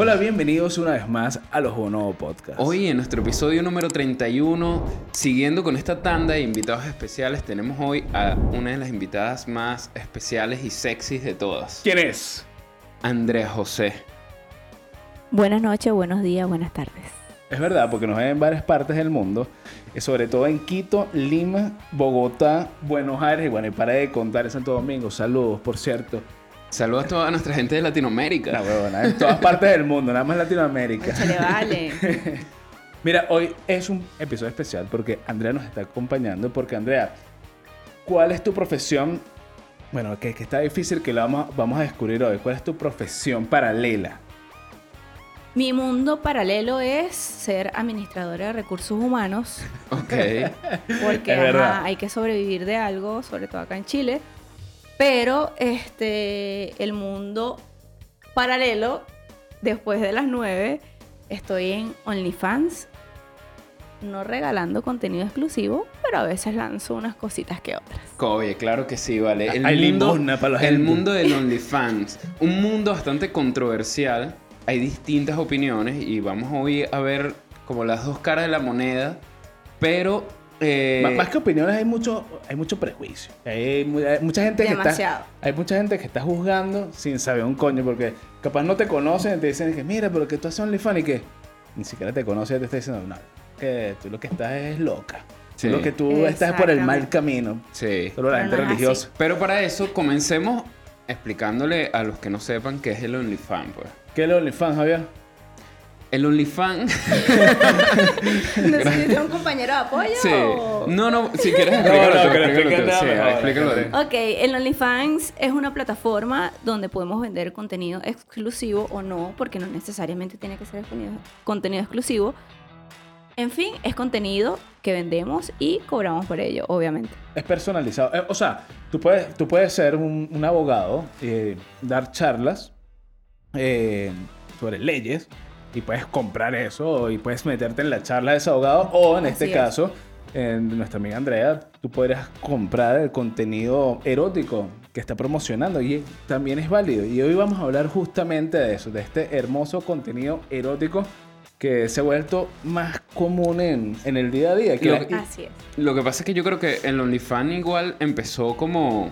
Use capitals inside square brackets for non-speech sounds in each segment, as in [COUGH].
Hola, bienvenidos una vez más a los Bonobo Podcast. Hoy en nuestro episodio número 31, siguiendo con esta tanda de invitados especiales, tenemos hoy a una de las invitadas más especiales y sexys de todas. ¿Quién es? Andrea José. Buenas noches, buenos días, buenas tardes. Es verdad, porque nos ven en varias partes del mundo, y sobre todo en Quito, Lima, Bogotá, Buenos Aires y bueno, y para de contar en Santo Domingo. Saludos, por cierto. Saludos a toda nuestra gente de Latinoamérica. La huevona, en todas partes del mundo, nada más Latinoamérica. Se le vale. [LAUGHS] Mira, hoy es un episodio especial porque Andrea nos está acompañando. Porque, Andrea, ¿cuál es tu profesión? Bueno, que, que está difícil que lo vamos, vamos a descubrir hoy. ¿Cuál es tu profesión paralela? Mi mundo paralelo es ser administradora de recursos humanos. Ok. [LAUGHS] Porque ajá, hay que sobrevivir de algo, sobre todo acá en Chile. Pero este, el mundo paralelo, después de las 9, estoy en OnlyFans. No regalando contenido exclusivo, pero a veces lanzo unas cositas que otras. Oye, claro que sí, vale. Hay limosna para la el gente. mundo del [LAUGHS] OnlyFans. Un mundo bastante controversial. Hay distintas opiniones y vamos hoy a ver como las dos caras de la moneda. Pero... eh, Más que opiniones, hay mucho, hay mucho prejuicio. Hay, hay mucha gente que está, Demasiado. hay mucha gente que está juzgando sin saber un coño, porque capaz no te conocen y te dicen que mira, pero que tú haces OnlyFans y que ni siquiera te conoce y te está diciendo, no, que tú lo que estás es loca. Sí. Lo que tú estás por el mal camino. Sí. Solo la Pero gente no religiosa. Pero para eso comencemos explicándole a los que no sepan qué es el OnlyFans, pues. ¿Qué es el OnlyFans, Javier? El OnlyFans... [LAUGHS] ¿Necesitas un [LAUGHS] compañero de apoyo? sí. o- No, no, si quieres No, explícalo no, tú, explícalo explique tú. nada Sí, mejor, explícalo tú. explícalo. Ok, el OnlyFans es una plataforma donde podemos vender contenido exclusivo o no, porque no necesariamente tiene que ser contenido- exclusivo. En fin, es contenido que vendemos y cobramos por ello, obviamente. Es personalizado. Eh, o sea, tú puedes, tú puedes ser un, un abogado y dar charlas eh, sobre leyes y puedes comprar eso y puedes meterte en la charla de ese abogado o en este es. caso, en nuestra amiga Andrea, tú podrías comprar el contenido erótico que está promocionando y también es válido. Y hoy vamos a hablar justamente de eso, de este hermoso contenido erótico que se ha vuelto más común en, en el día a día. Que Lo la- que- Así es. Lo que pasa es que yo creo que el OnlyFans igual empezó como,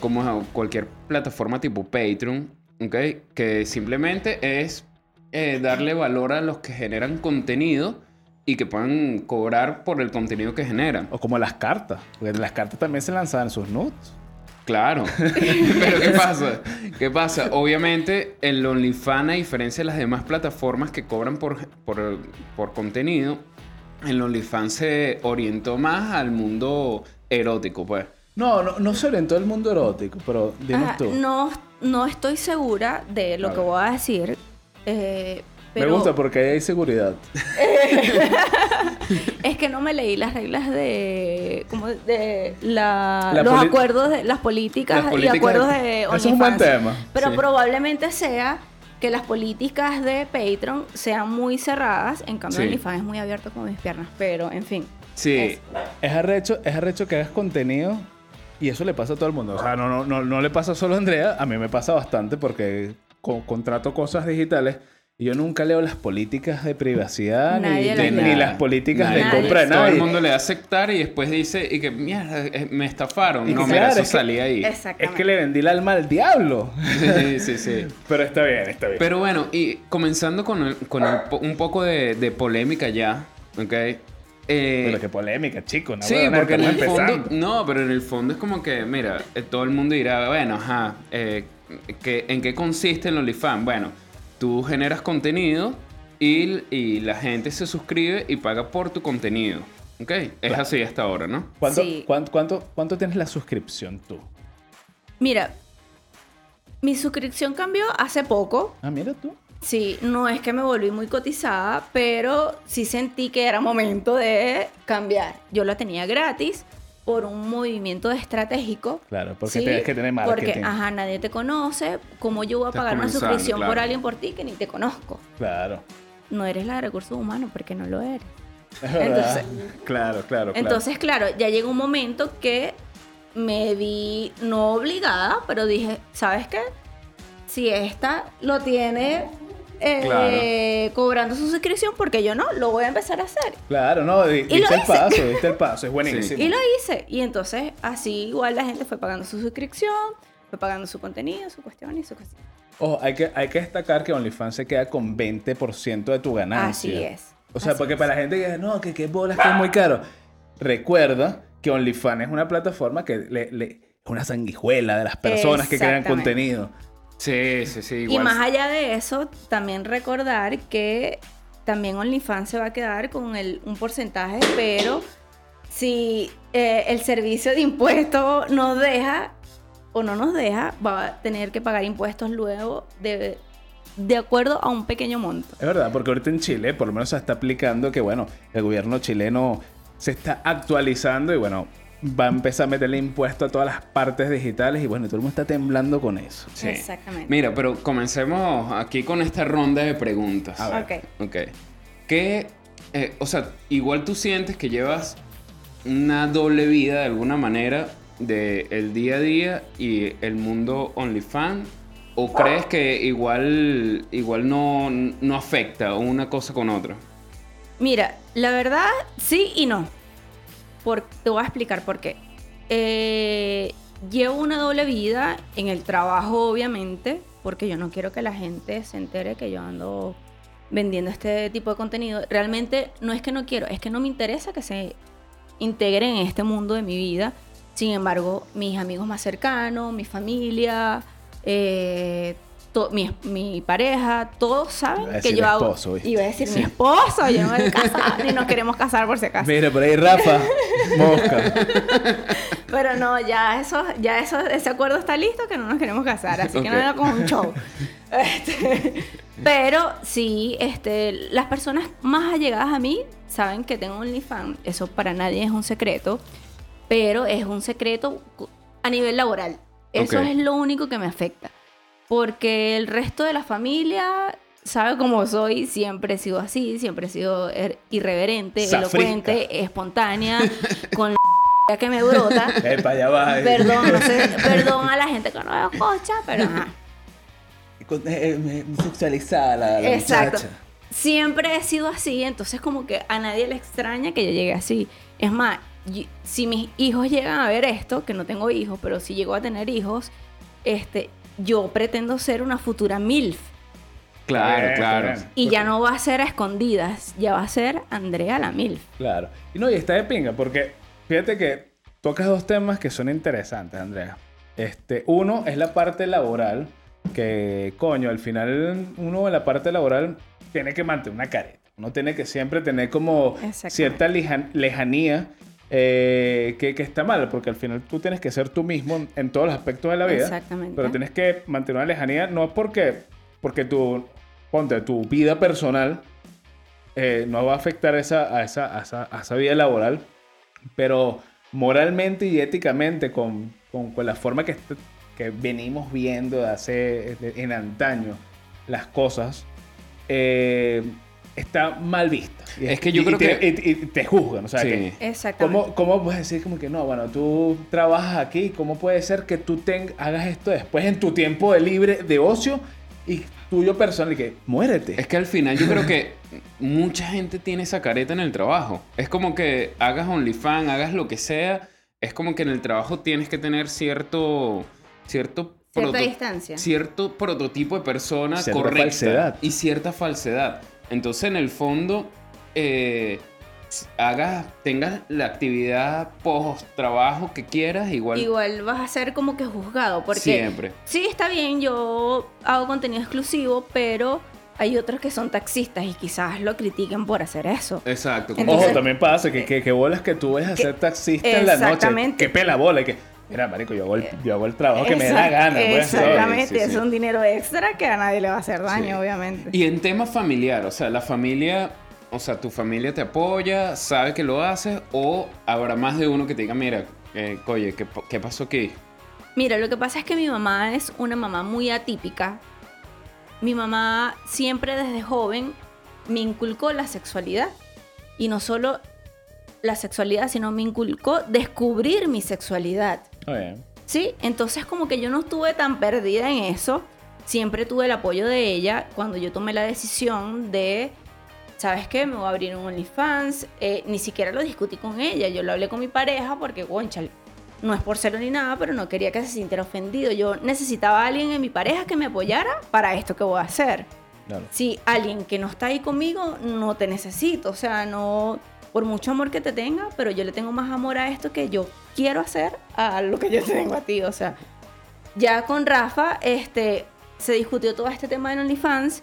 como cualquier plataforma tipo Patreon, ¿ok? Que simplemente es eh, darle valor a los que generan contenido y que puedan cobrar por el contenido que generan. O como las cartas, porque las cartas también se lanzaban sus nudes. Claro. [LAUGHS] Pero ¿qué pasa? ¿Qué pasa? Obviamente el OnlyFans, a diferencia de las demás plataformas que cobran por, por, por contenido, el OnlyFans se orientó más al mundo erótico, pues. No, no, no se orientó el mundo erótico, pero dinos Ah, tú. no, no estoy segura de lo que voy a decir. Eh, Me gusta porque ahí hay seguridad. [LAUGHS] es que no me leí las reglas de como de la, La los acuerdos de las políticas, Las políticas- y acuerdos de Eso es un buen tema. Pero Sí. probablemente sea que las políticas de Patreon sean muy cerradas, en cambio Sí. OnlyFans es muy abierto como mis piernas, pero en fin. Sí. Es- Es arrecho, es arrecho que hagas contenido y eso le pasa a todo el mundo. O sea, no, no, no, no le pasa solo a Andrea, a mí me pasa bastante porque co- contrato cosas digitales y yo nunca leo las políticas de privacidad ni, las ni- las políticas de Nadie. compra de Todo nadie. el mundo le da aceptar y después dice y que mierda, eh, me estafaron. Y no, mira, claro, eso es que- salía ahí. Es que le vendí el alma al diablo. Sí, sí, sí. [LAUGHS] Pero está bien, está bien. Pero bueno, y comenzando con, el- con el un poco de, de polémica ya, ¿ok? Eh, Pero qué polémica, chico. Sí, huevona, porque en el fondo, no, pero en el fondo es como que, mira, todo el mundo dirá, bueno, ajá, eh, ¿qué- ¿en qué consiste el OnlyFans? Bueno, tú generas contenido y, y la gente se suscribe y paga por tu contenido, ¿ok? Es así hasta ahora, ¿no? ¿Cuánto, Sí. cuánto, cuánto, cuánto tienes la suscripción tú? Mira, mi suscripción cambió hace poco. Ah, mira tú. Sí, no es que me volví muy cotizada, pero sí sentí que era momento de cambiar. Yo la tenía gratis por un movimiento estratégico. Claro, porque Sí, tienes que tener marketing. Porque, ajá, nadie te conoce. ¿Cómo yo voy a Estás pagar una suscripción por alguien por ti que ni te conozco? Claro. No eres la de recursos humanos porque no lo eres. [LAUGHS] Entonces- claro, claro, claro. Entonces, claro, ya llegó un momento que me vi no obligada, pero dije, ¿sabes qué? Si esta lo tiene eh, cobrando su suscripción porque yo no, lo voy a empezar a hacer. Claro, no, di- Y lo diste el hice. paso, diste el [LAUGHS] paso, es buenísimo. Y lo hice. Y entonces así igual la gente fue pagando su suscripción, fue pagando su contenido, su cuestión y su cosita. Ojo, hay que, hay que destacar que OnlyFans se queda con 20% de tu ganancia. Así es. O sea, Así porque es. para la gente que dice, no, que qué bolas, que es muy caro. Recuerda que OnlyFans es una plataforma que le, le- es una sanguijuela de las personas que crean contenido. Sí, sí, sí. Y más allá de eso, también recordar que también OnlyFans se va a quedar con el, un porcentaje, pero si eh, el servicio de impuestos nos deja o no nos deja, va a tener que pagar impuestos luego de, de acuerdo a un pequeño monto. Es verdad, porque ahorita en Chile por lo menos se está aplicando que, bueno, el gobierno chileno se está actualizando y, bueno, va a empezar a meterle impuesto a todas las partes digitales y, bueno, todo el mundo está temblando con eso. Sí. Exactamente. Mira, pero comencemos aquí con esta ronda de preguntas. A ver. Ok. Ok. ¿Qué, eh, o sea, igual tú sientes que llevas una doble vida de alguna manera de el día a día y el mundo OnlyFans? ¿O crees que igual, igual no, no afecta una cosa con otra? Mira, la verdad, sí y no. Te voy a explicar por qué. Eh, llevo una doble vida en el trabajo, obviamente, porque yo no quiero que la gente se entere que yo ando vendiendo este tipo de contenido. Realmente no es que no quiero, es que no me interesa que se integren en este mundo de mi vida. Sin embargo, mis amigos más cercanos, mi familia, eh, to- mi, mi pareja, todos saben que yo hago. esposo. Iba a decir mi esposo, yo no me casado, ni nos queremos casar por si acaso. Mira, por ahí Rafa, mosca. [LAUGHS] Pero no, ya eso, ya eso, ese acuerdo está listo que no nos queremos casar, así que no era como un show. [LAUGHS] Este, pero sí, este, las personas más allegadas a mí saben que tengo OnlyFans. Eso para nadie es un secreto, pero es un secreto a nivel laboral. Eso es lo único que me afecta. Porque el resto de la familia sabe cómo soy, siempre he sido así, siempre he sido er- irreverente, Zafrisca. elocuente, espontánea, [LAUGHS] con la [LAUGHS] que me brota. Epa, allá va. Perdón, no sé, perdón a la gente que no me escucha, pero ajá. Eh, Sexualizada la, la Exacto. muchacha. Siempre he sido así, entonces como que a nadie le extraña que yo llegue así. Es más, si mis hijos llegan a ver esto, que no tengo hijos, pero si llego a tener hijos, este, yo pretendo ser una futura MILF. Claro, Eh, claro. Y ya no va a ser a escondidas, ya va a ser Andrea la MILF. Claro. Y no, y está de pinga, porque fíjate que tocas dos temas que son interesantes, Andrea. Este, uno es la parte laboral, que coño, al final uno en la parte laboral tiene que mantener una careta. Uno tiene que siempre tener como cierta lejan- lejanía eh, que, que está mal, porque al final tú tienes que ser tú mismo en, en todos los aspectos de la vida. Exactamente. Pero tienes que mantener una lejanía, no porque, porque tu, ponte, tu vida personal eh, no va a afectar esa, a, esa, a, esa, a esa vida laboral, pero moralmente y éticamente, con, con, con la forma que, que venimos viendo de hace, de- en antaño las cosas, eh, está mal vista. Y Es que yo y- creo y te, que- y- y te juzgan, o sea, Sí. que, Exactamente. ¿Cómo, ¿Cómo puedes decir como que no? Bueno, tú trabajas aquí, ¿cómo puede ser que tú ten- hagas esto después en tu tiempo de libre de ocio y tuyo personal y que muérete? Es que al final yo creo que mucha gente tiene esa careta en el trabajo. Es como que hagas OnlyFans, hagas lo que sea, es como que en el trabajo tienes que tener cierto cierto Cierta proto- distancia. cierto prototipo de persona Cierta correcta falsedad. y cierta falsedad. Entonces en el fondo eh, hagas tengas la actividad post trabajo que quieras igual, Igual vas a ser como que juzgado, porque siempre. sí está bien, yo hago contenido exclusivo, pero hay otros que son taxistas y quizás lo critiquen por hacer eso. Exacto. Entonces- Ojo, también pasa que, que, que bolas que tú vayas a ser taxista en la noche. Exactamente. Que pela bola y que, mira, marico, yo hago el, yo hago el trabajo que me da gana. pues. Exactamente, Sí, sí, sí. es un dinero extra que a nadie le va a hacer daño, obviamente. Y en tema familiar, o sea, la familia, o sea, tu familia te apoya, sabe que lo haces, o habrá más de uno que te diga, mira, eh, oye, ¿qué, qué pasó aquí? Mira, lo que pasa es que mi mamá es una mamá muy atípica. Mi mamá siempre desde joven me inculcó la sexualidad. Y no solo la sexualidad, sino me inculcó descubrir mi sexualidad. Muy bien. ¿Sí? Entonces como que yo no estuve tan perdida en eso. siempre tuve el apoyo de ella cuando yo tomé la decisión de, ¿sabes qué? Me voy a abrir un OnlyFans. Eh, ni siquiera lo discutí con ella, yo lo hablé con mi pareja porque, conchale, no es por celo ni nada, pero no quería que se sintiera ofendido. Yo necesitaba a alguien en mi pareja que me apoyara para esto que voy a hacer. Claro. Si alguien que no está ahí conmigo, no te necesito. O sea, no, por mucho amor que te tenga, pero yo le tengo más amor a esto que yo quiero hacer a lo que yo te tengo a ti. O sea, ya con Rafa, este, se discutió todo este tema de OnlyFans.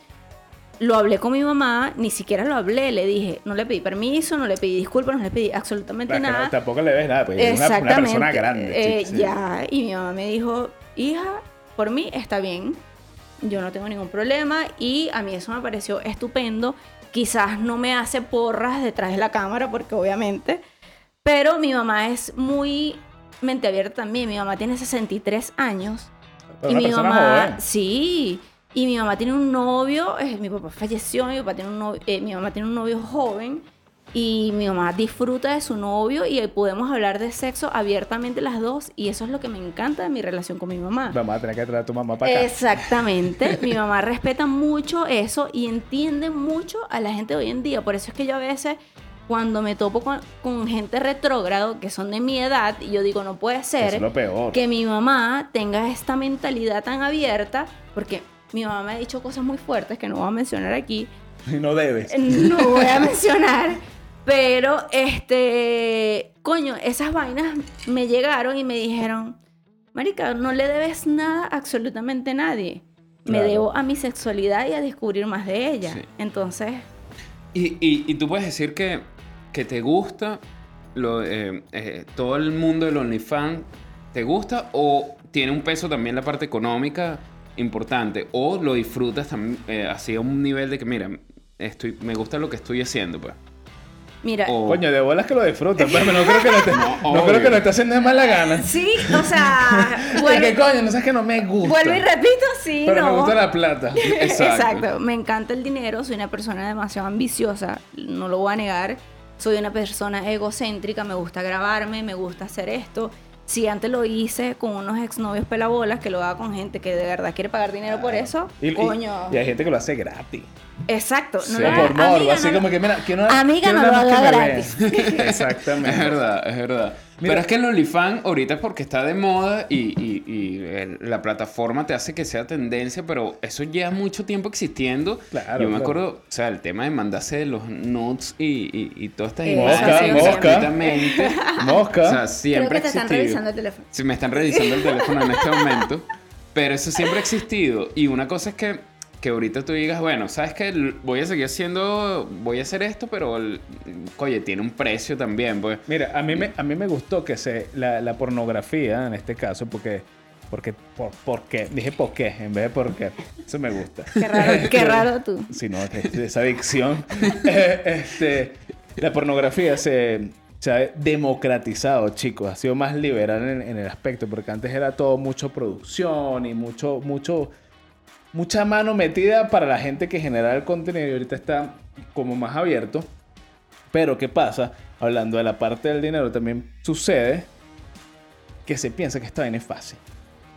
Lo hablé con mi mamá, ni siquiera lo hablé, le dije, no le pedí permiso, no le pedí disculpas, no le pedí absolutamente Para que no- nada. tampoco le ves nada, pues es una, una persona grande. Eh, sí. Ya, y mi mamá me dijo, hija, por mí está bien, yo no tengo ningún problema y a mí eso me pareció estupendo. Quizás no me hace porras detrás de la cámara porque obviamente, pero mi mamá es muy mente abierta también. Mi mamá tiene 63 años Pero y mi mamá, joven. sí, y mi mamá tiene un novio, eh, mi papá falleció, mi, papá tiene un novio, eh, mi mamá tiene un novio joven y mi mamá disfruta de su novio y podemos hablar de sexo abiertamente las dos y eso es lo que me encanta de mi relación con mi mamá. A tener que traer a tu mamá para acá. Exactamente. [LAUGHS] Mi mamá respeta mucho eso y entiende mucho a la gente de hoy en día. Por eso es que yo a veces, cuando me topo con, con gente retrógrado que son de mi edad, y yo digo, no puede es ser lo peor. que mi mamá tenga esta mentalidad tan abierta, porque mi mamá me ha dicho cosas muy fuertes que no voy a mencionar aquí. [LAUGHS] No debes. No voy a [LAUGHS] mencionar. Pero, este, coño, esas vainas me llegaron y me dijeron, Marica, no le debes nada a absolutamente nadie. Me Claro. debo a mi sexualidad y a descubrir más de ella. Sí. Entonces, Y, y- y tú puedes decir que, que te gusta lo, eh, eh, todo el mundo del OnlyFans, ¿te gusta o tiene un peso también la parte económica importante? ¿O lo disfrutas también eh, así a un nivel de que, mira, estoy, me gusta lo que estoy haciendo? Pues? mira, O- Coño, de bolas que lo disfrutas. Pues, pero no creo que lo esté, no, obvio. [LAUGHS] creo que lo esté haciendo de mala gana. sí, o sea, [LAUGHS] Porque vuelvo, coño, no sabes que no me gusta. vuelvo y repito, sí, pero no. me gusta la plata. [LAUGHS] Exacto. Exacto. Me encanta el dinero, soy una persona demasiado ambiciosa, no lo voy a negar. Soy una persona egocéntrica, me gusta grabarme, me gusta hacer esto. Si antes lo hice con unos exnovios pelabolas, que lo haga con gente que de verdad quiere pagar dinero por eso, Y, coño. y hay gente que lo hace gratis. Exacto. No Sí, lo por hagas- morbo, amiga, así no como lo- que mira, quiero, Amiga, quiero no lo que haga gratis. [LAUGHS] Exactamente. Es verdad, es verdad. Mira- Pero es que el OnlyFans ahorita es porque está de moda y, y- y el- la plataforma te hace que sea tendencia, pero eso lleva mucho tiempo existiendo. Claro, Yo me claro. acuerdo, o sea, el tema de mandarse de los nudes y, y, y todas estas Mosca, imágenes mosca. gratuitamente. Mosca. [LAUGHS] O sea, Creo siempre que ha te están existido. revisando el teléfono. Sí, me están revisando el teléfono en este momento. Pero eso siempre ha existido. Y una cosa es que, que ahorita tú digas, bueno, sabes que voy a seguir haciendo, voy a hacer esto, pero, oye, tiene un precio también, pues. Mira, a mí me, a mí me gustó que se, la, la pornografía, en este caso, porque, porque, por, por qué, dije por qué, en vez de por qué. Eso me gusta. Qué raro, qué raro tú. Si no, es- esa adicción. [LAUGHS] Eh, este, la pornografía se, se ha democratizado, chicos. Ha sido más liberal en, en el aspecto, porque antes era todo mucho producción y mucho, mucho, mucha mano metida para la gente que genera el contenido y ahorita está como más abierto. Pero ¿qué pasa? Hablando de la parte del dinero, también sucede que se piensa que esta vaina es fácil.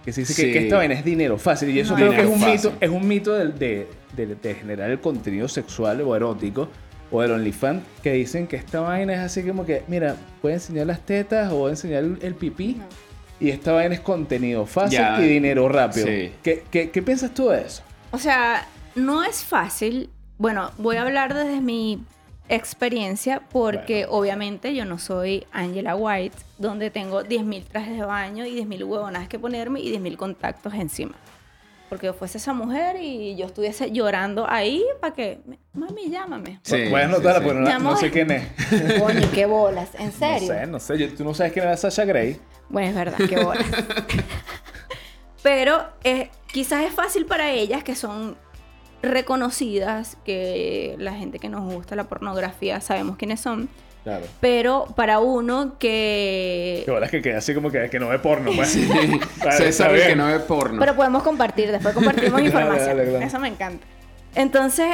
Que se dice que- Sí. que, esta vaina es dinero fácil. Y eso No, creo que es un fácil. mito, es un mito del- de, de- de generar el contenido sexual o erótico o del OnlyFans que dicen que esta vaina es así como que, mira, puede enseñar las tetas o enseñar el, el pipí. No. Y esta vaina es contenido fácil Ya. y dinero rápido. Sí. ¿Qué, qué, qué piensas tú de eso? O sea, no es fácil. Bueno, voy a hablar desde mi experiencia porque obviamente yo no soy Angela White, donde tengo 10.000 trajes de baño y 10.000 huevonas que ponerme y 10.000 contactos encima. Porque yo fuese esa mujer y yo estuviese llorando ahí para que, mami, llámame. Sí, Puedes notarla sí. porque no, no sé quién es. [LAUGHS] Coño, qué bolas, en No serio. sé, no sé. Tú no sabes quién era Sasha Grey. Bueno, es verdad, qué bolas. [LAUGHS] Pero eh, quizás es fácil para ellas que son reconocidas, que la gente que nos gusta la pornografía sabemos quiénes son. Claro. Pero para uno que... Que bolas que queda así como que, que no ve porno, pues. Sí. Vale, [LAUGHS] César, que no ve porno. Pero podemos compartir, después compartimos [LAUGHS] Dale, información. dale, dale. Eso me encanta. Entonces,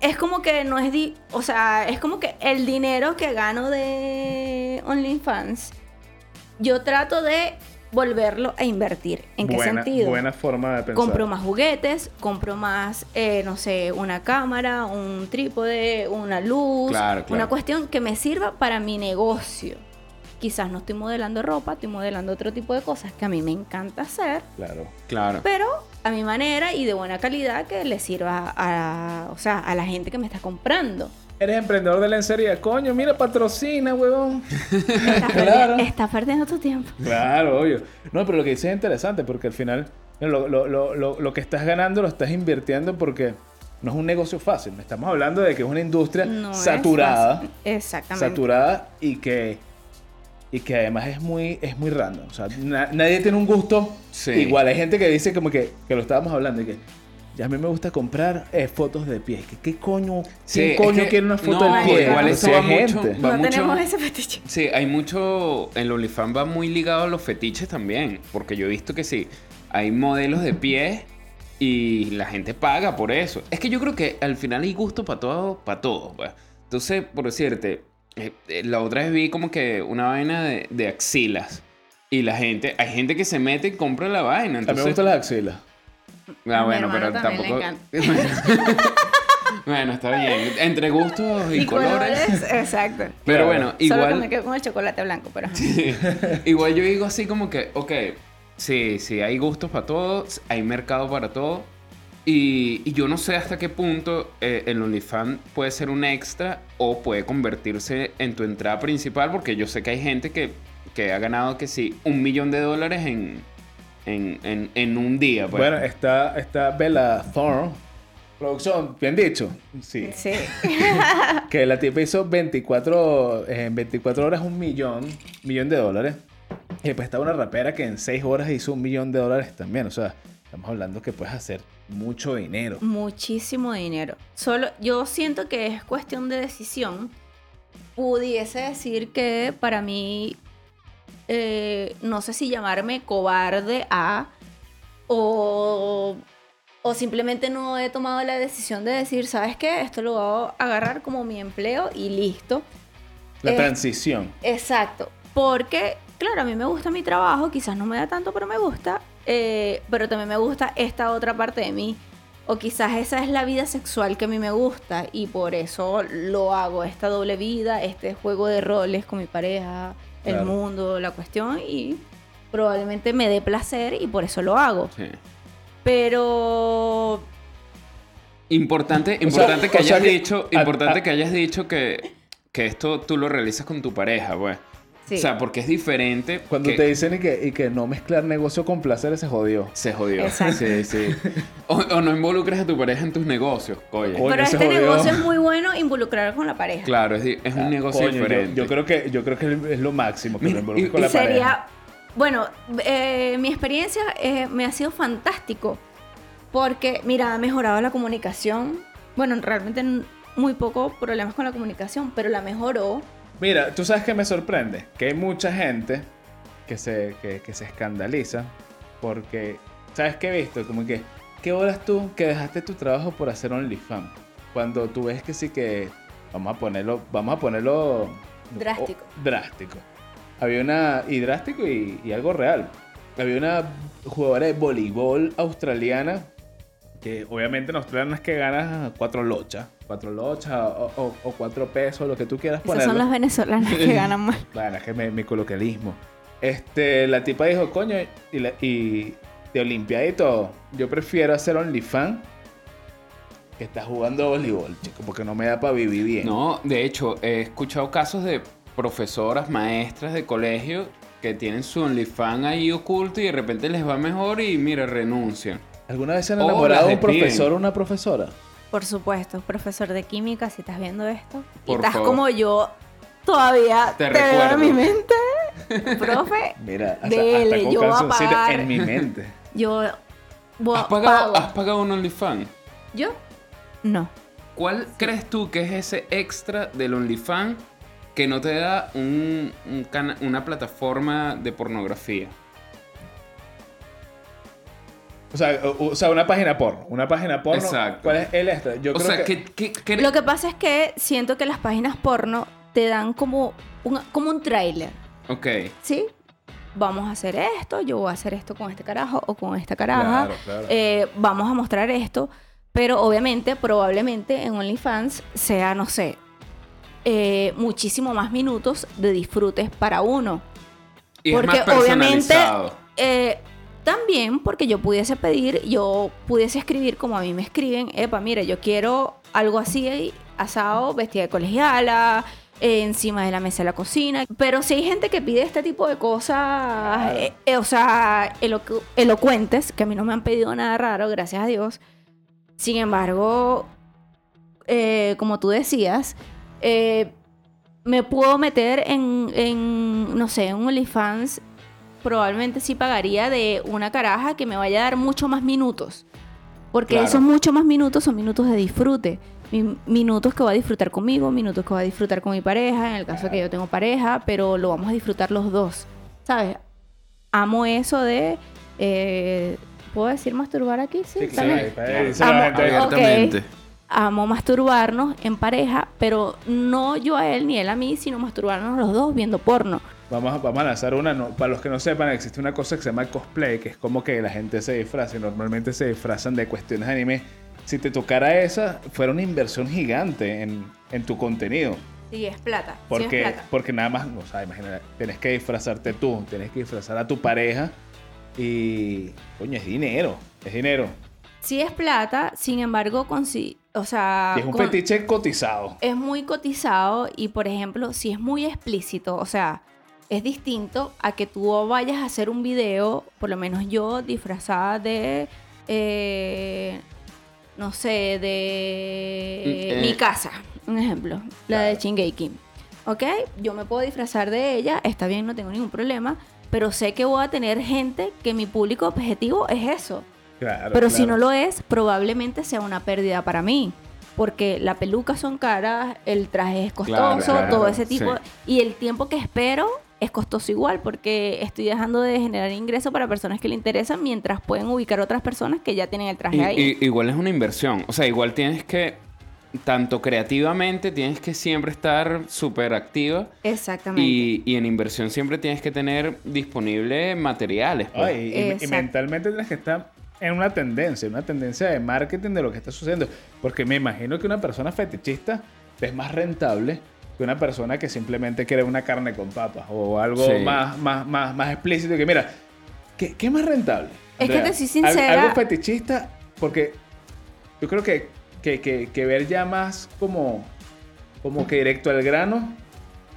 es como que no es... di- o sea, es como que el dinero que gano de OnlyFans, yo trato de volverlo a invertir. ¿En qué sentido? Buena forma de pensar. Compro más juguetes, compro más, eh, no sé, una cámara, un trípode, una luz, Claro, claro. una cuestión que me sirva para mi negocio. Quizás no estoy modelando ropa, estoy modelando otro tipo de cosas que a mí me encanta hacer, Claro. Claro. pero a mi manera y de buena calidad que le sirva a, o sea, a la gente que me está comprando. Eres emprendedor de lencería. Coño, mira, patrocina, huevón. Estás, [LAUGHS] Claro. perdi- estás perdiendo tu tiempo. Claro, obvio. No, pero lo que dices es interesante porque al final lo, lo- lo- lo- lo que estás ganando lo estás invirtiendo porque no es un negocio fácil. Estamos hablando de que es una industria No saturada. Exactamente. Saturada y que, y que además es muy, es muy random. O sea, na- nadie tiene un gusto Sí. igual. Hay gente que dice como que, que lo estábamos hablando y que a mí me gusta comprar eh, fotos de pies. ¿Qué, qué coño? Sí, ¿Quién coño que- quiere una foto no, del pie? igual eso va hay mucho- gente. va no mucho- tenemos ese fetiche. Sí, hay mucho. El OnlyFans va muy ligado a los fetiches también. Porque yo he visto que sí, hay modelos de pies y la gente paga por eso. Es que yo creo que al final hay gusto para todo, para todo. pues. Entonces, por decirte, eh, eh, la otra vez vi como que una vaina de, de axilas. Y la gente, hay gente que se mete y compra la vaina. A mí me Entonces, gustan las axilas. Ah, bueno, pero tampoco. [LAUGHS] bueno, está bien. Entre gustos y, colores. exacto. Pero bueno, Solo que igual. me quedo con el chocolate blanco, pero... ajá. Igual yo digo así como que, ok, sí, sí, hay gustos para todos, hay mercado para todo. Y, y yo no sé hasta qué punto eh, el OnlyFans puede ser un extra o puede convertirse en tu entrada principal, porque yo sé que hay gente que, que ha ganado que sí, un millón de dólares en, en, en, en un día. Pues. Bueno, está, está Bella Thorne. Producción, bien dicho. Sí. Sí. [LAUGHS] Que la tipa hizo 24, eh, en 24 horas un millón, millón de dólares. Y después está una rapera que en 6 horas hizo un millón de dólares también. O sea, estamos hablando que puedes hacer mucho dinero. Muchísimo dinero. Solo, yo siento que es cuestión de decisión. Pudiese decir que para mí, eh, no sé si llamarme cobarde a o, o simplemente no he tomado la decisión de decir, ¿sabes qué? Esto lo voy a agarrar como mi empleo y listo. La Eh, transición. Exacto, porque, claro, a mí me gusta mi trabajo, quizás no me da tanto, pero me gusta, eh, pero también me gusta esta otra parte de mí, o quizás esa es la vida sexual que a mí me gusta y por eso lo hago, esta doble vida, este juego de roles con mi pareja, el mundo, la cuestión, y probablemente me dé placer y por eso lo hago. Sí. Pero Importante, importante que o sea hayas dicho, a- importante a- que hayas dicho que, que esto tú lo realizas con tu pareja, pues. Sí. O sea, porque es diferente. Cuando que- te dicen y que, y que no mezclar negocio con placer, se jodió. Se jodió. Exacto. Sí, sí. O, o no involucres a tu pareja en tus negocios, coño. Coño, pero este jodió. negocio es muy bueno involucrar con la pareja. Claro, es, un Ah, negocio coño, diferente. Yo, creo que, yo creo que es lo máximo que Mira, lo involucres y- con y la sería, pareja. bueno, eh, mi experiencia eh, me ha sido fantástico porque, mira, ha mejorado la comunicación. Bueno, realmente muy poco problemas con la comunicación, pero la mejoró. Mira, tú sabes que me sorprende que hay mucha gente que se, que, que se escandaliza porque, ¿sabes qué he visto? Como que, ¿qué horas tú que dejaste tu trabajo por hacer OnlyFans? Cuando tú ves que sí que, vamos a ponerlo, vamos a ponerlo... Drástico. drástico. Había una, y drástico y, y algo real. Había una jugadora de voleibol australiana que obviamente en Australia no es que ganas cuatro lochas, cuatro lochas o, o- o cuatro pesos, lo que tú quieras Esas ponerlo. son las venezolanas que [LAUGHS] ganan más. Bueno, es que me- mi coloquialismo. Este, la tipa dijo, coño, y, la- y de Olimpiada y todo, yo prefiero hacer OnlyFans que estar jugando voleibol, chico, porque no me da para vivir bien. No, de hecho, he escuchado casos de profesoras, maestras de colegio que tienen su OnlyFans ahí oculto y de repente les va mejor y mira, renuncian. ¿Alguna vez se han enamorado de un profesor o una profesora? Por supuesto, profesor de química, si estás viendo esto. y estás favor. como yo, todavía Te te, recuerdo. en mi mente. Profe, [LAUGHS] Mira, hasta, Dele, hasta con yo voy a pagar. en mi mente. yo voy ¿Has a- pagado, pago. ¿Has pagado un OnlyFans? ¿Yo? No. ¿Cuál crees tú que es ese extra del OnlyFans que no te da un- una plataforma de pornografía? O sea, o, o sea, una página porno. Una página porno. Exacto. ¿Cuál es el extra? Yo o creo sea, que... ¿qué, qué- qué- Lo que pasa es que siento que las páginas porno te dan como un, como un tráiler, Ok. ¿sí? vamos a hacer esto, yo voy a hacer esto con este carajo o con esta caraja, Claro, claro. eh, vamos a mostrar esto, pero obviamente, probablemente en OnlyFans sea, no sé, eh, muchísimo más minutos de disfrutes para uno. Y es Porque más obviamente personalizado. eh, también porque yo pudiese pedir, yo pudiese escribir como a mí me escriben, epa, mira, yo quiero algo así asado, vestida de colegiala, eh, encima de la mesa de la cocina. Pero si hay gente que pide este tipo de cosas, eh, eh, o sea, elocu- elocuentes, que a mí no me han pedido nada raro, gracias a Dios. Sin embargo, eh, como tú decías, eh, me puedo meter en, en, no sé, en un OnlyFans. Probablemente sí pagaría de una caraja que me vaya a dar mucho más minutos. Porque Claro. esos mucho más minutos son minutos de disfrute. Mi- minutos que va a disfrutar conmigo, minutos que va a disfrutar con mi pareja, en el caso de que yo tengo pareja, pero lo vamos a disfrutar los dos. ¿Sabes? Amo eso de... eh, ¿Puedo decir masturbar aquí? Sí, Sí, ¿Está claro. la Amo- gente. ok. Abiertamente. amo masturbarnos en pareja, pero no yo a él ni él a mí, sino masturbarnos los dos viendo porno. Vamos a, vamos a lanzar una. no- para los que no sepan, existe una cosa que se llama cosplay, que es como que la gente se disfraza y normalmente se disfrazan de cuestiones de anime. Si te tocara esa, fuera una inversión gigante en, en tu contenido. Sí, es plata. Porque, porque nada más, o sea, imagínate, tienes que disfrazarte tú, tienes que disfrazar a tu pareja y, coño, es dinero, es dinero. Sí es plata, sin embargo, con sí, o sea, Y es un con- fetiche cotizado. es muy cotizado y, por ejemplo, si es muy explícito, o sea, es distinto a que tú vayas a hacer un video, por lo menos yo, disfrazada de, eh, no sé, de Mm, eh. mi casa, un ejemplo, la de. Shingeki. ¿Ok? Yo me puedo disfrazar de ella, está bien, no tengo ningún problema, pero sé que voy a tener gente que mi público objetivo es eso. Claro, Pero si no lo es, probablemente sea una pérdida para mí. Porque la peluca son caras, el traje es costoso, Claro, claro, todo ese tipo. sí. Y el tiempo que espero es costoso igual, porque estoy dejando de generar ingresos para personas que le interesan mientras pueden ubicar otras personas que ya tienen el traje Y- ahí. y- igual es una inversión. O sea, igual tienes que, tanto creativamente, tienes que siempre estar súper activa. Exactamente. Y, y en inversión siempre tienes que tener disponible materiales. pues. Ay, y- y, mentalmente tienes que estar en una tendencia, una tendencia de marketing de lo que está sucediendo. Porque me imagino que una persona fetichista es más rentable que una persona que simplemente quiere una carne con papas o algo Sí. más, más, más, más explícito. Que mira, ¿qué, qué es más rentable? Es que te soy sincera- Algo fetichista, porque yo creo que, que, que, que ver ya más como, como que directo al grano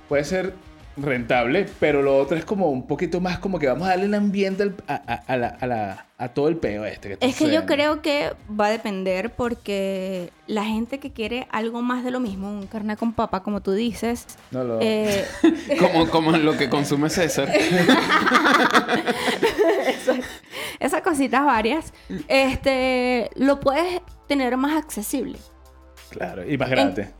puede ser rentable, pero lo otro es como un poquito más como que vamos a darle el ambiente al- a, a- a la- a la- a todo el peo este. Que está Es que yo creo que va a depender porque la gente que quiere algo más de lo mismo, un carne con papa, como tú dices, No lo- eh, [LAUGHS] Como, como lo que consume César. esas cositas varias, este, lo puedes tener más accesible Claro, y más grande.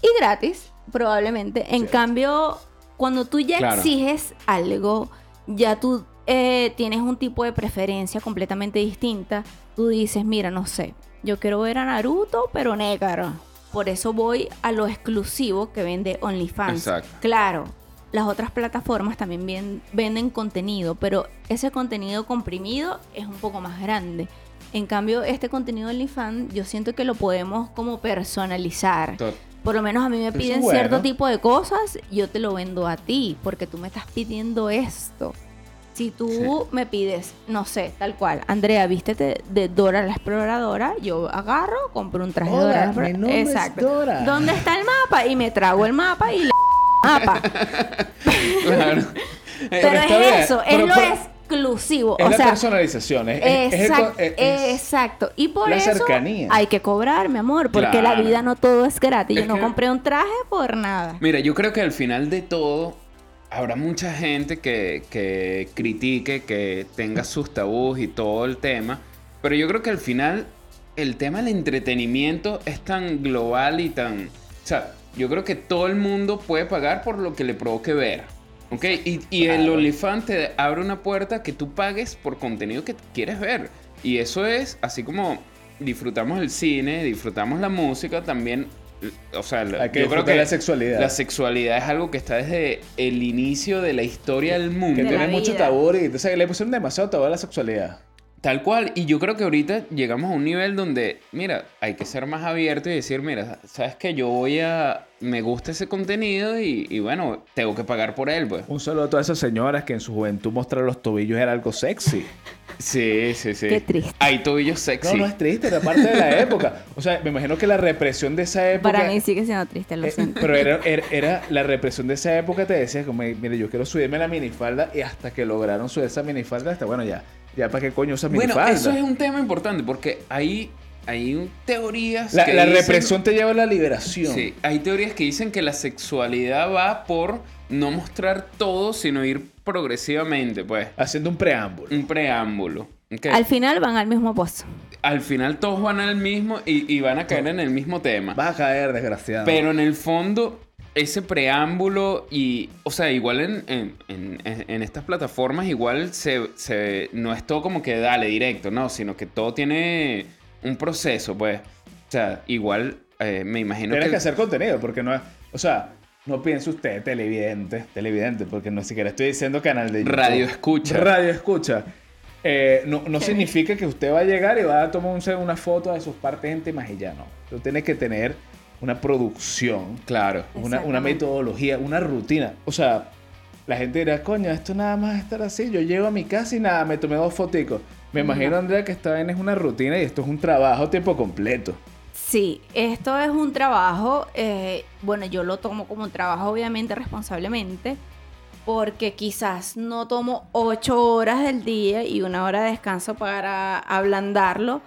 y gratis, probablemente. En Sí. cambio, cuando tú ya Claro. exiges algo, ya tú eh, tienes un tipo de preferencia completamente distinta. Tú dices, mira, no sé, yo quiero ver a Naruto, pero negro. Por eso voy a lo exclusivo que vende OnlyFans. Exacto. Claro, las otras plataformas también ven- venden contenido, pero ese contenido comprimido es un poco más grande. En cambio, este contenido de OnlyFans, yo siento que lo podemos como personalizar. Tot- Por lo menos a mí me piden bueno. cierto tipo de cosas, yo te lo vendo a ti, porque tú me estás pidiendo esto. Si tú me pides, no sé, tal cual, Andrea, vístete de Dora la exploradora, yo agarro, compro un traje de Dora la exploradora. es Exacto. Dora. ¿Dónde está el mapa? Y me trago el mapa y le [LAUGHS] mapa. Claro. Pero es bien, eso, pero es lo por- exclusivo. Es o la sea, personalización. Es, Exacto, co- es- es- exacto. Y por la eso cercanía. hay que cobrar, mi amor, porque la vida no todo es gratis. Es Yo no que- compré un traje por nada. Mira, yo creo que al final de todo habrá mucha gente que, que critique, que tenga sus tabús y todo el tema, pero yo creo que al final el tema del entretenimiento es tan global y tan... O sea, yo creo que todo el mundo puede pagar por lo que le provoque ver. ¿Ok? Y, y el. OnlyFans te abre una puerta que tú pagues por contenido que quieres ver. Y eso es así como disfrutamos el cine, disfrutamos la música, también o sea, Hay que yo creo que la sexualidad. la sexualidad es algo que está desde el inicio de la historia del mundo. Que De tiene mucho tabú y o sea, que le pusieron demasiado tabú a la sexualidad. Tal cual, y yo creo que ahorita llegamos a un nivel donde, mira, hay que ser más abierto y decir, mira, sabes que yo voy a, me gusta ese contenido y, y bueno, tengo que pagar por él, pues. Un saludo a todas esas señoras que en su juventud mostrar los tobillos era algo sexy. Sí, sí, sí. Qué triste. Hay tobillos sexy. No, no es triste, era parte de la época. O sea, me imagino que la represión de esa época. Para mí sigue siendo triste, lo Eh, siento. pero era, era, era la represión de esa época, te decía como, mire, yo quiero subirme la minifalda y hasta que lograron subir esa minifalda, hasta bueno, ya, ya para qué coño esa Bueno, minifalda. eso es un tema importante porque hay, hay teorías la, que la dicen- represión te lleva a la liberación. Sí, hay teorías que dicen que la sexualidad va por no mostrar todo, sino ir progresivamente, pues. Haciendo un preámbulo. Un preámbulo. Al final van al mismo pozo. Al final todos van al mismo y, y van a caer en el mismo tema. Vas a caer, desgraciado. Pero en el fondo, ese preámbulo y, o sea, igual en, en- en- en estas plataformas, igual se, se- no es todo como que dale directo, no, sino que todo tiene un proceso, pues. O sea, igual eh, me imagino Tienes que... que hacer contenido, porque no es. O sea, no piense usted, televidente, televidente, porque no siquiera estoy diciendo canal de YouTube. Radio escucha. Radio escucha. Eh, no no significa que usted va a llegar y va a tomar un- una foto de sus partes íntimas y ya no. Tú tienes que tener una producción, Claro. una, una metodología, una rutina. O sea, la gente dirá, coño, esto nada más es estar así. Yo llego a mi casa y nada, me tomé dos foticos. Me imagino, Andrea, que esta es una rutina y esto es un trabajo a tiempo completo. Sí, esto es un trabajo, eh, bueno, yo lo tomo como un trabajo obviamente responsablemente, porque quizás no tomo ocho horas del día y una hora de descanso para ablandarlo,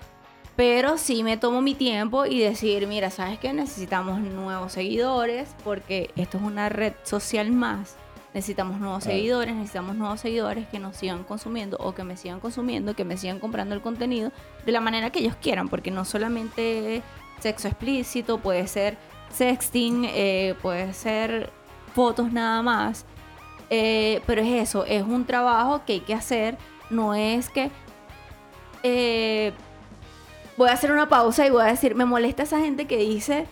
pero sí me tomo mi tiempo y decir, mira, ¿sabes qué? Necesitamos nuevos seguidores, porque esto es una red social más. Necesitamos nuevos Claro. seguidores, necesitamos nuevos seguidores que nos sigan consumiendo o que me sigan consumiendo, que me sigan comprando el contenido de la manera que ellos quieran, porque no solamente sexo explícito, puede ser sexting, eh, puede ser fotos nada más. Eh, pero es eso, es un trabajo que hay que hacer, no es que eh, voy a hacer una pausa y voy a decir, me molesta esa gente que dice,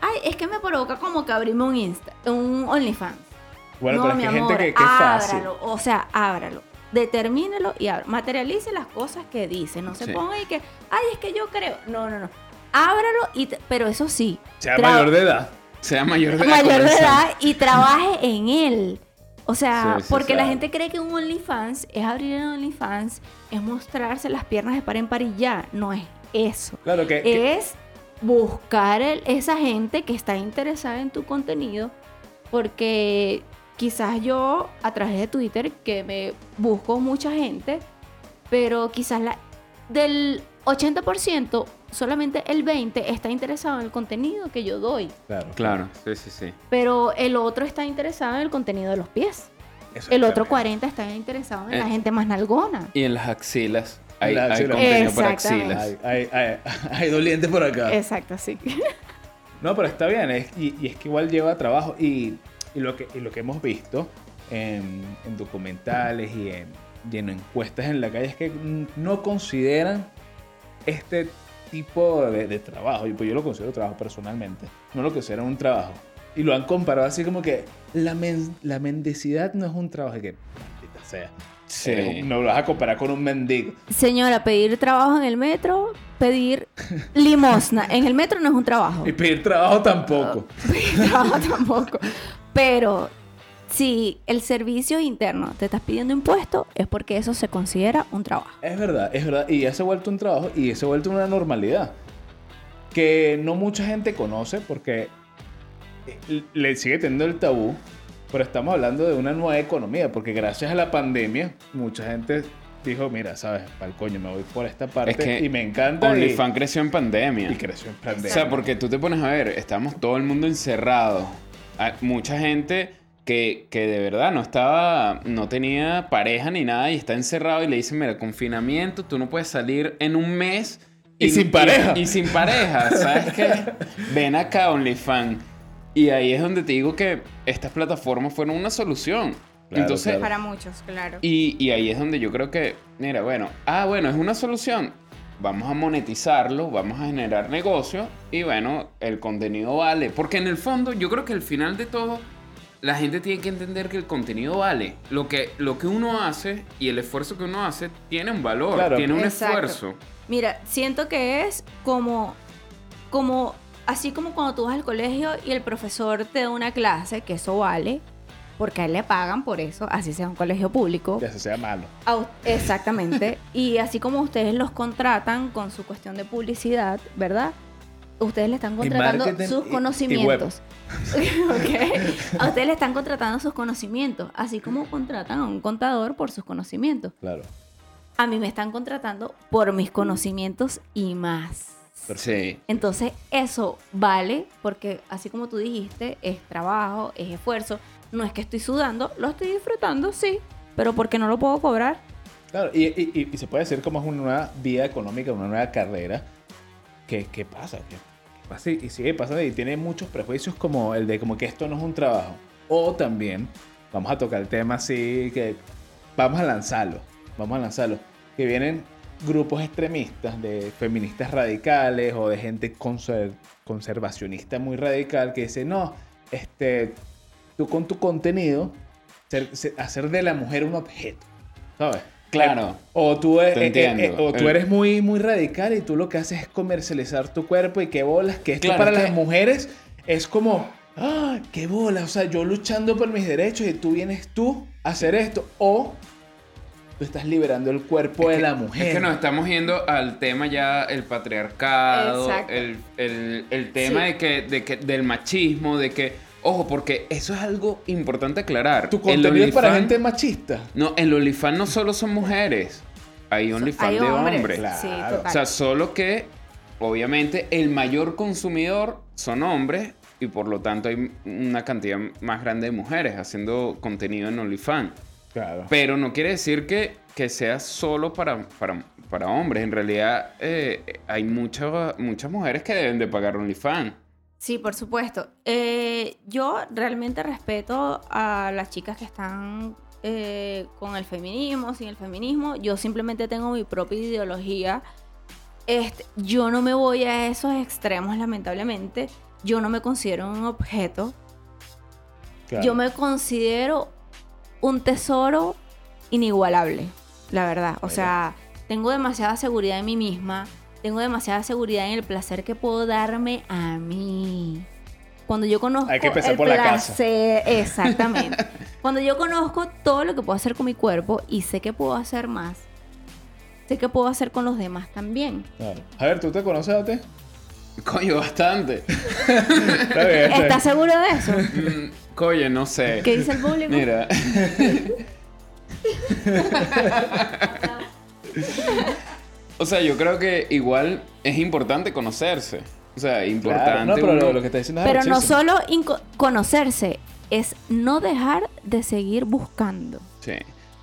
ay, es que me provoca como que abrirme un Insta, un OnlyFans. Bueno, no, pero es mi que hay amor, gente que, que es fácil. ábralo, o sea, ábralo. Determínelo y ábralo. Materialice las cosas que dice. No se Sí. ponga y que, ay, es que yo creo. No, no, no. Ábralo, y te- pero eso sí. Sea mayor de edad. Sea mayor de edad. mayor de edad y trabaje en él. O sea, Sí, sí, porque la gente cree que un OnlyFans es abrir el OnlyFans, es mostrarse las piernas de par en par y ya. No es eso. Claro que, que- Es buscar el- esa gente que está interesada en tu contenido, porque quizás yo a través de Twitter, que me busco mucha gente, pero quizás la, del 80%, solamente el 20% está interesado en el contenido que yo doy. claro, Claro, sí, sí, sí. Pero el otro está interesado en el contenido de los pies. Eso El otro terrible. 40 está interesado en la Eh. gente más nalgona. Y en las axilas. Hay, hay axilas. contenido para Exactamente. axilas. Hay, hay, hay, [LAUGHS] hay dolientes por acá. Exacto, sí. [LAUGHS] No, pero está bien. es- y, y es que igual lleva trabajo. Y, y lo, que, y lo que hemos visto en, en documentales y en, y en encuestas en la calle es que no consideran este tipo de, de trabajo. Y pues yo lo considero trabajo personalmente. No lo consideran un trabajo. Y lo han comparado así como que la, men- la mendicidad no es un trabajo. Que, maldita sea. Sí. Eh, no lo vas a comparar con un mendigo. Señora, pedir trabajo en el metro, pedir limosna. En el metro no es un trabajo. Y pedir trabajo tampoco. [LAUGHS] Pedir trabajo tampoco. Pero si el servicio interno te estás pidiendo impuestos, es porque eso se considera un trabajo. Es verdad, es verdad. Y ya se ha vuelto un trabajo y se ha vuelto una normalidad. Que no mucha gente conoce porque eh, le sigue teniendo el tabú. Pero estamos hablando de una nueva economía. Porque gracias a la pandemia, mucha gente dijo: Mira, sabes, pa'l coño, me voy por esta parte Es que y me encanta. y- OnlyFans creció en pandemia. Y, creció en pandemia. O sea, porque tú te pones a ver, estamos todo el mundo encerrado. Hay mucha gente que, que de verdad no estaba, no tenía pareja ni nada y está encerrado y le dicen, mira, confinamiento, tú no puedes salir en un mes. Y sin pareja. Y, sin pareja, ¿sabes qué? [LAUGHS] Ven acá, OnlyFans. Y ahí es donde te digo que estas plataformas fueron una solución. Claro, Entonces, claro. Para muchos, claro. y, y ahí es donde yo creo que, mira, bueno, ah, bueno, es una solución. vamos a monetizarlo, vamos a generar negocio y bueno, el contenido vale. Porque en el fondo yo creo que al final de todo la gente tiene que entender que el contenido vale. Lo que, lo que uno hace y el esfuerzo que uno hace tiene un valor, Claro. tiene un Exacto. esfuerzo. Mira, siento que es como, como, así como cuando tú vas al colegio y el profesor te da una clase, que eso vale, porque a él le pagan por eso, así sea un colegio público. Que eso sea malo. Exactamente. y así como ustedes los contratan con su cuestión de publicidad, ¿verdad? Ustedes le están contratando sus y- y conocimientos. [LAUGHS] Ok. A ustedes le están contratando sus conocimientos, así como contratan a un contador por sus conocimientos. Claro. A mí me están contratando por mis conocimientos y más. Sí. Entonces, eso vale porque, así como tú dijiste, es trabajo, es esfuerzo. No es que estoy sudando, lo estoy disfrutando, sí, pero porque no lo puedo cobrar. Claro, y, y- y- se puede decir como es una nueva vía económica, una nueva carrera. ¿Qué, qué pasa? ¿Qué, qué pasa? Y sigue pasando y tiene muchos prejuicios como el de como que esto no es un trabajo. O también, vamos a tocar el tema así que vamos a lanzarlo, vamos a lanzarlo. Que vienen grupos extremistas de feministas radicales o de gente conser- conservacionista muy radical que dice, no, este, tú con tu contenido, ser- ser- hacer de la mujer un objeto, ¿sabes? Claro. O tú, Te eh, eh, o tú eres muy, muy radical y tú lo que haces es comercializar tu cuerpo y qué bolas, que esto Claro, para las mujeres es como, ¡ah, qué bola! O sea, yo luchando por mis derechos y tú vienes tú a hacer esto. O tú estás liberando el cuerpo de la mujer. Es que nos estamos yendo al tema ya, el patriarcado, el, el- el tema Sí. de que, de que, del machismo, de que, ojo, porque eso es algo importante aclarar. Tu El contenido es para gente machista. No, el OnlyFans no solo son mujeres, hay OnlyFans de hombres, hombres. sí, Claro. total. O sea, solo que, obviamente, el mayor consumidor son hombres y por lo tanto hay una cantidad más grande de mujeres haciendo contenido en OnlyFans. Claro. Pero no quiere decir que, que sea solo para, para, para hombres. En realidad, eh, hay muchas muchas mujeres que deben de pagar OnlyFans. Sí, por supuesto. Eh, yo realmente respeto a las chicas que están eh, con el feminismo, sin el feminismo. Yo simplemente tengo mi propia ideología. Este, yo no me voy a esos extremos, lamentablemente. Yo no me considero un objeto. claro. Yo me considero un tesoro inigualable, la verdad. O sea, tengo demasiada seguridad en mí misma, tengo demasiada seguridad en el placer que puedo darme a mí. Cuando yo conozco Hay que empezar el por la casa. placer, exactamente. [LAUGHS] Cuando yo conozco todo lo que puedo hacer con mi cuerpo y sé que puedo hacer más, sé que puedo hacer con los demás también. Claro. A ver, ¿tú te conoces a ti? Coño, bastante. Está bien, está ¿Estás seguro de eso? Mm, Coño, no sé. ¿Qué dice el público? Mira. [LAUGHS] o sea, yo creo que igual es importante conocerse. O sea, importante. Claro, no, pero lo, uno- lo que está diciendo es Pero no solo conocerse, es no dejar de seguir buscando. Sí.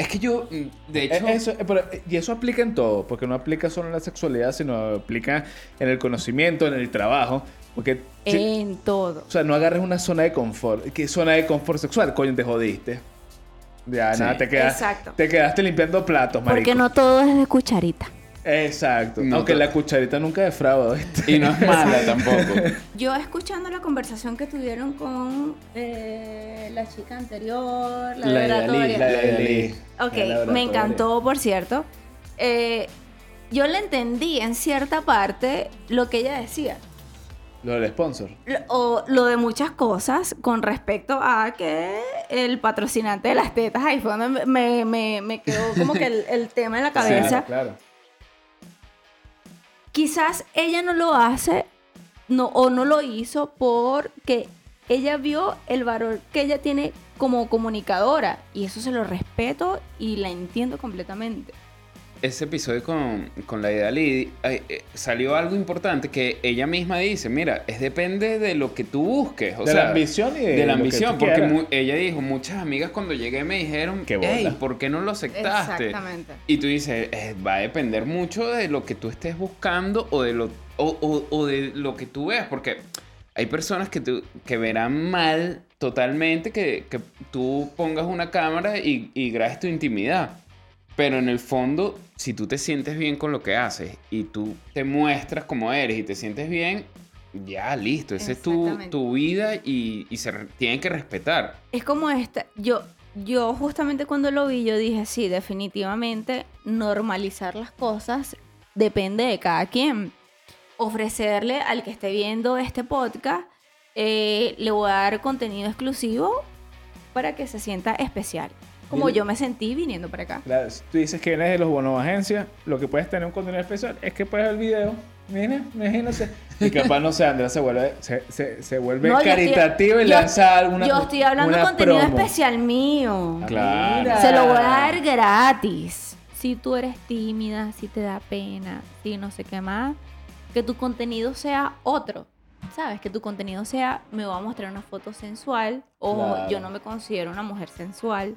Es que yo, mm, de Eh, hecho. Eso, eh, pero, y eso aplica en todo, porque no aplica solo en la sexualidad, sino aplica en el conocimiento, en el trabajo. Porque, si- En todo. o sea, no agarres una zona de confort. ¿Qué zona de confort sexual? Coño, te jodiste. Ya, Sí. nada, te, quedas, Exacto. te quedaste limpiando platos, marico. Porque no todo es de cucharita. Exacto. No Aunque la cucharita nunca defrauda, ¿viste? Y no es mala [LAUGHS] tampoco. Yo escuchando la conversación que tuvieron con eh, la chica anterior, la, La de. La de. Ok, me encantó, por cierto. Eh, yo le entendí en cierta parte lo que ella decía. Lo del sponsor. Lo- O lo de muchas cosas con respecto a que el patrocinante de las tetas, ahí fue donde me, me- me quedó como que el, el tema en la [LAUGHS] cabeza. Claro, claro. Quizás ella no lo hace no, o no lo hizo porque ella vio el valor que ella tiene como comunicadora y eso se lo respeto y la entiendo completamente. Ese episodio con, con la Idalí salió algo importante que ella misma dice: Mira, es depende de lo que tú busques. O de sea, la ambición y de, de la lo que ambición, tú porque mu- ella dijo, muchas amigas cuando llegué me dijeron, Qué bola. hey, ¿por qué no lo aceptaste? Exactamente. Y tú dices, eh, va a depender mucho de lo que tú estés buscando o de lo, o, o- o de lo que tú veas, porque hay personas que, tú- que verán mal totalmente que, que tú pongas una cámara y, y grabes tu intimidad. Pero en el fondo, si tú te sientes bien con lo que haces y tú te muestras como eres y te sientes bien, ya listo, esa es tu, tu vida y, y se tienen que respetar. Es como esta, yo, yo justamente cuando lo vi, yo dije, sí, definitivamente normalizar las cosas depende de cada quien. Ofrecerle al que esté viendo este podcast, eh, le voy a dar contenido exclusivo para que se sienta especial. Como yo me sentí viniendo para acá. Si tú dices que vienes de los bonos agencia, lo que puedes tener un contenido especial es que puedes ver el video. Mira, imagínate. Y capaz, no sé, Andrea se vuelve, se, se, se vuelve No, caritativa y lanza alguna Yo estoy hablando de contenido promo. especial mío. Ah, Claro. mira. Se lo voy a dar gratis. Si tú eres tímida, si te da pena, si no sé qué más, que tu contenido sea otro. ¿Sabes? Que tu contenido sea, me voy a mostrar una foto sensual. O Claro. yo no me considero una mujer sensual.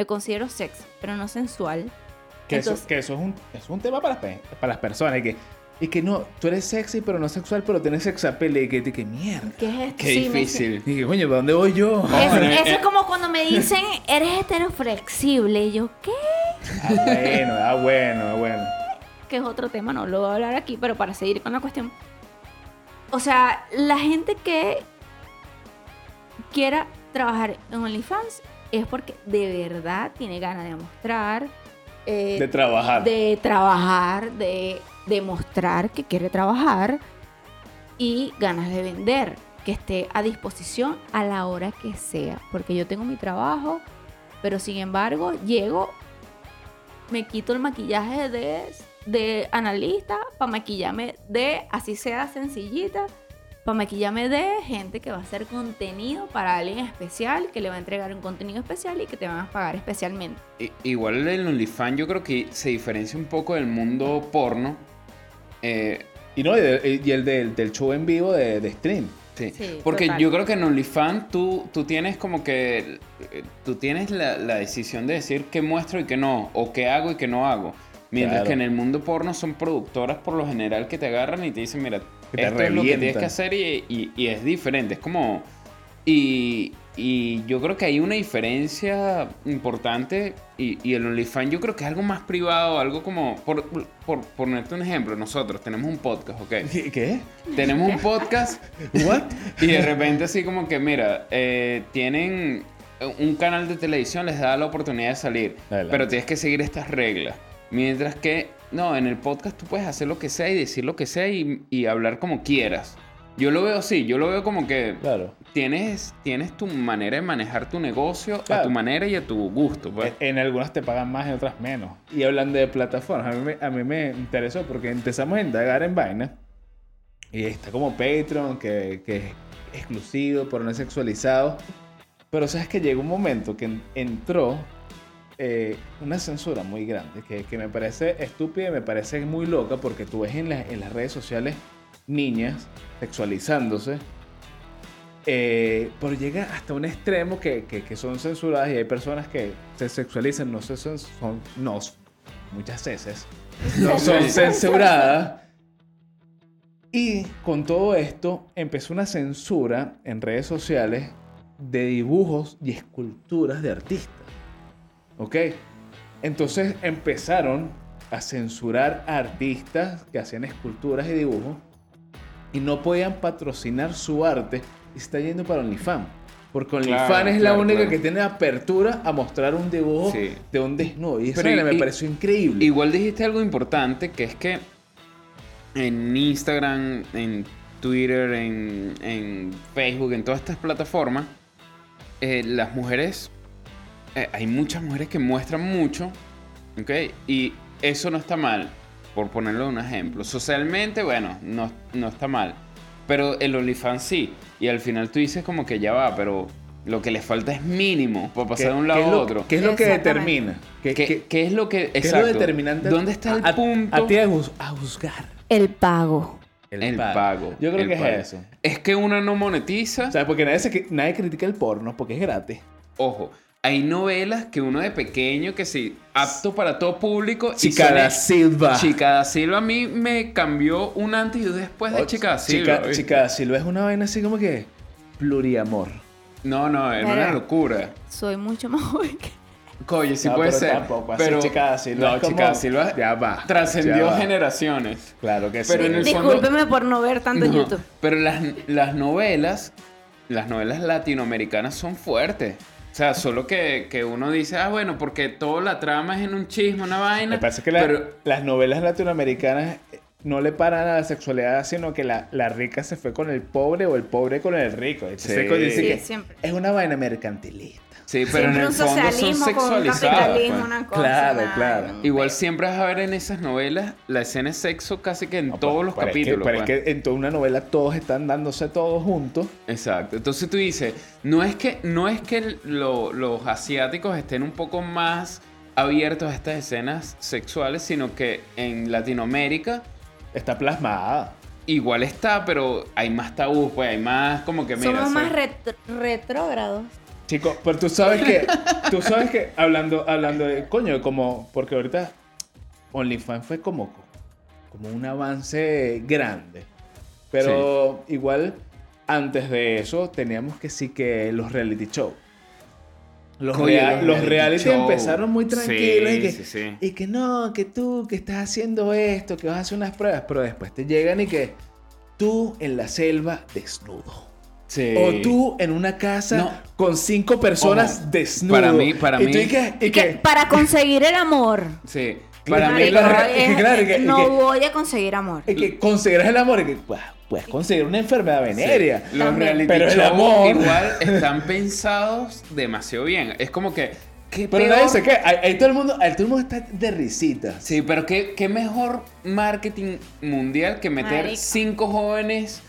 Me considero sexy, pero no sensual. Que, eso, Entonces- que eso es un, eso es un tema para, para las personas. Y que, y que no, tú eres sexy, pero no sexual, pero tienes sex appeal. Y que, que mierda. ¿Qué es esto? Qué Sí, me- difícil. Y que, coño, ¿para dónde voy yo? Es- eh, eso eh. es como cuando me dicen, eres heteroflexible. Y yo, ¿qué? Ah, bueno, ah, bueno, ah, bueno. que es otro tema, no lo voy a hablar aquí, pero para seguir con la cuestión. O sea, la gente que quiera trabajar en OnlyFans es porque de verdad tiene ganas de mostrar, eh, De trabajar. de trabajar, de demostrar que quiere trabajar y ganas de vender, que esté a disposición a la hora que sea. Porque yo tengo mi trabajo, pero sin embargo llego, me quito el maquillaje de, de analista para maquillarme de, así sea sencillita, para maquillarme de gente que va a hacer contenido para alguien especial, que le va a entregar un contenido especial y que te van a pagar especialmente. I- Igual el OnlyFans yo creo que se diferencia un poco del mundo porno. Eh, Y no, y, de- y el del, del show en vivo de, de stream. Sí, Sí, porque total. yo creo que en OnlyFans tú, tú tienes como que, eh, tú tienes la, la decisión de decir qué muestro y qué no, o qué hago y qué no hago. Mientras Claro. que en el mundo porno son productoras por lo general que te agarran y te dicen, mira, te esto es lo que tienes que hacer y, y- y es diferente. Es como... Y, y yo creo que hay una diferencia importante y, y el OnlyFans yo creo que es algo más privado, algo como, por, por, por ponerte un ejemplo, nosotros tenemos un podcast, ¿ok? ¿Qué? ¿Qué? Tenemos un podcast [LAUGHS] ¿What? y de repente así como que, mira, eh, tienen un canal de televisión, les da la oportunidad de salir, Adelante. pero tienes que seguir estas reglas. Mientras que, no, en el podcast tú puedes hacer lo que sea y decir lo que sea y, y hablar como quieras. Yo lo veo así, yo lo veo como que Claro. tienes, tienes tu manera de manejar tu negocio a tu manera y a tu gusto. pues. En, en algunas te pagan más, en otras menos. Y hablando de plataformas, a mí, me, a mí me interesó porque empezamos a indagar en vaina. Y está como Patreon, que, que es exclusivo, pero no es sexualizado. Pero sabes que llegó un momento que en- entró eh, una censura muy grande, que, que me parece estúpida y me parece muy loca porque tú ves en, la- en las redes sociales niñas sexualizándose. Eh, pero llega hasta un extremo que, que- que son censuradas y hay personas que se sexualizan, no se son, no, muchas veces, no [LAUGHS] son censuradas. Y con todo esto empezó una censura en redes sociales de dibujos y esculturas de artistas. ¿Ok? Entonces empezaron a censurar a artistas que hacían esculturas y dibujos y no podían patrocinar su arte y se está yendo para OnlyFans. Porque OnlyFans Claro, es la claro, única claro. que tiene apertura a mostrar un dibujo Sí. de un desnudo. Y eso Pero me y- pareció increíble. Igual dijiste algo importante, que es que en Instagram, en Twitter, en, en Facebook, en todas estas plataformas, eh, las mujeres, eh, hay muchas mujeres que muestran mucho, ¿ok? Y eso no está mal, por ponerlo de un ejemplo. Socialmente, bueno, no, no está mal, pero el OnlyFans sí. Y al final tú dices como que ya va, pero lo que le falta es mínimo para pasar de un lado a otro. ¿Qué es lo que determina? ¿Qué, ¿Qué, qué- qué es lo que... qué es lo determinante? ¿Dónde está el a, punto? A, ti a, a juzgar. El pago. El pago. Yo creo el que pago. es eso. Es que uno no monetiza. O sea, porque nadie, se- nadie critica el porno porque es gratis. Ojo, hay novelas que uno de pequeño que sí, apto para todo público. y Chica da Silva. Chica da Silva a mí me cambió un antes y un después de Oh, Chica da Silva. Chica, da Silva es una vaina así como que pluriamor. No, no, era una locura. Soy mucho más [LAUGHS] joven que... Coño, sí No, puede pero ser. tampoco, así pero Chica da Silva No, es como- Chica da Silva Ya va, ya trascendió va. generaciones. Claro que Pero sí. en el fondo- Discúlpeme por no ver tanto No, YouTube. Pero las, las novelas, las novelas latinoamericanas son fuertes. O sea, solo que, que uno dice, ah, bueno, porque toda la trama es en un chisme, una vaina. Me parece que la- pero las novelas latinoamericanas eh, no le paran a la sexualidad, sino que la, la rica se fue con el pobre o el pobre con el rico. Entonces, Sí. dice Sí, que siempre. es una vaina mercantilista. Sí, pero en el fondo son sexualizadas. capitalismo, pues. una cosa. Claro, una- claro. un- Igual siempre vas a ver en esas novelas la escena de sexo casi que en No, todos pues, los pero es que- capítulos. pero pues. es que en toda una novela todos están dándose todos juntos. Exacto. Entonces tú dices, no es que, no es que lo- los asiáticos estén un poco más abiertos a estas escenas sexuales, sino que en Latinoamérica Está plasmada. igual está, pero hay más tabú, pues hay más como que mira. Somos más retr- retrógrados. Chico, pero tú sabes que, tú sabes que hablando, hablando de, coño, como, porque ahorita OnlyFans fue como, como un avance grande. Pero igual, antes de eso, teníamos que sí que los reality show. Los, Coño, rea- los los reality show. empezaron muy tranquilos y, que, sí, sí. y que no, que tú, que estás haciendo esto, que vas a hacer unas pruebas, pero después te llegan y que tú en la selva desnudo. Sí. O tú en una casa No. con cinco personas Ojo, desnudo. para mí- para y mí- Tú y que, y Y que que- para conseguir el amor. Sí. Claro, Para mí es es- no voy a conseguir amor. y que conseguirás el amor y que pues, puedes conseguir una enfermedad venérea. Los También. reality Pero el amor- igual están pensados demasiado bien. Es como que. ¿qué Pero peor- nadie se qué. Ahí, ahí todo el mundo, ahí todo el mundo está de risita. Sí, pero qué, qué mejor marketing mundial que meter cinco jóvenes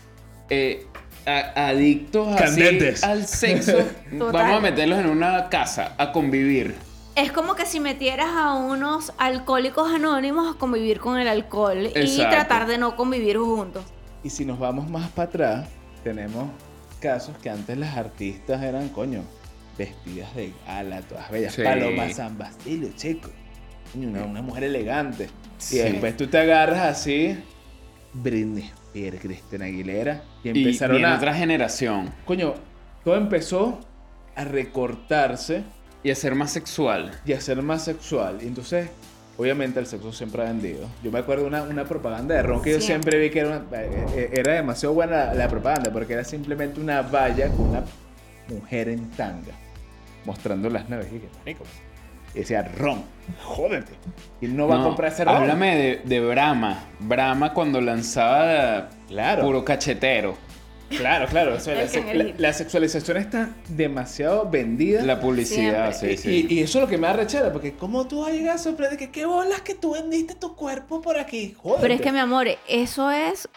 eh, a- adictos así al sexo. [LAUGHS] Total. Vamos a meterlos en una casa a convivir. Es como que si metieras a unos alcohólicos anónimos a convivir con el alcohol y tratar de no convivir juntos. Y si nos vamos más para atrás, tenemos casos que antes las artistas eran, coño, vestidas de gala, todas bellas. Sí. Paloma San Basilio, chico. Una, una mujer elegante. Sí. Y después tú te agarras así, Britney Spears, Cristina Aguilera, y Y empezaron viene a... otra generación. Coño, todo empezó a recortarse Y a ser más sexual. y a ser más sexual. Y entonces, obviamente, el sexo siempre ha vendido. Yo me acuerdo de una, una propaganda de ron que yo Siempre. vi que era, una- eh, eh, era demasiado buena la, la propaganda porque era simplemente una valla con una mujer en tanga mostrando las naves. Y, dije, Decía ron, jódete. Y no va a comprar ese ron. Háblame de, de Brahma. Brahma cuando lanzaba Claro. puro cachetero. Claro, claro. o sea, la, se- sexualización está demasiado vendida. La publicidad, Siempre. sí, Y- sí. Y, y eso es lo que me da rechera, porque ¿cómo tú vas a llegar a sorprender que qué bolas que tú vendiste tu cuerpo por aquí? Jódete. Pero es que, mi amor, eso es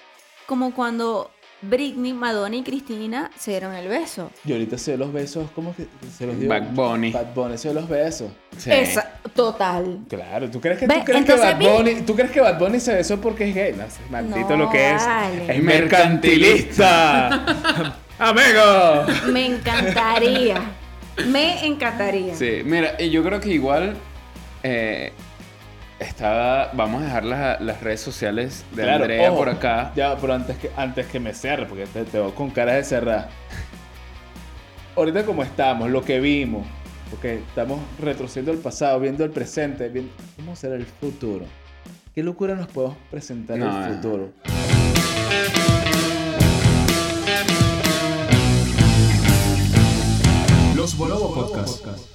como cuando Britney, Madonna y Cristina se dieron el beso. Y ahorita se dio los besos, ¿cómo que se los dio? Bad Bunny. Bad Bunny se dio los besos. Sí. Esa, total. Claro, ¿tú crees que, tú crees que Bad Bunny, ¿tú crees que Bad Bunny se besó porque es gay? No, sé, maldito No, lo que es. vale. Es mercantilista. [LAUGHS] Amigo. Me encantaría. Me encantaría. Sí, mira, y yo creo que igual eh, estaba. Vamos a dejar las, las redes sociales de Claro, Andrea ojo, por acá. Ya, pero antes que, antes que me cierre, porque te, te veo con caras de cerrar. Ahorita como estamos, lo que vimos, porque estamos retrocediendo el pasado, viendo el presente, viendo cómo será el futuro. ¿Qué locura nos podemos presentar No, en el no. futuro? Los Bonobo Podcast.